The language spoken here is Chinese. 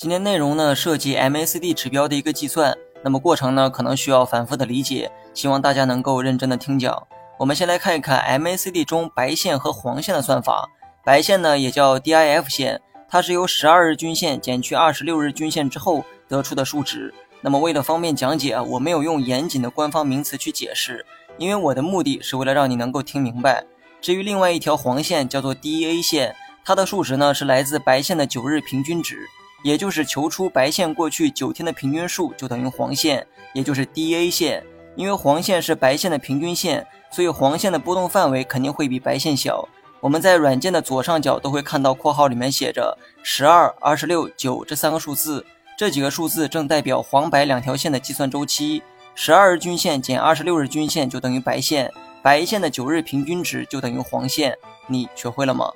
今天内容呢涉及 MACD 指标的一个计算，那么过程呢可能需要反复的理解，希望大家能够认真的听讲。我们先来看一看 MACD 中白线和黄线的算法。白线呢也叫 DIF 线，它是由十二日均线减去二十六日均线之后得出的数值。那么为了方便讲解，我没有用严谨的官方名词去解释，因为我的目的是为了让你能够听明白。至于另外一条黄线叫做 DEA 线，它的数值呢是来自白线的九日平均值。也就是求出白线过去九天的平均数，就等于黄线，也就是 DA 线。因为黄线是白线的平均线，所以黄线的波动范围肯定会比白线小。我们在软件的左上角都会看到括号里面写着十二、二十六、九这三个数字，这几个数字正代表黄白两条线的计算周期。十二日均线减二十六日均线就等于白线，白线的九日平均值就等于黄线。你学会了吗？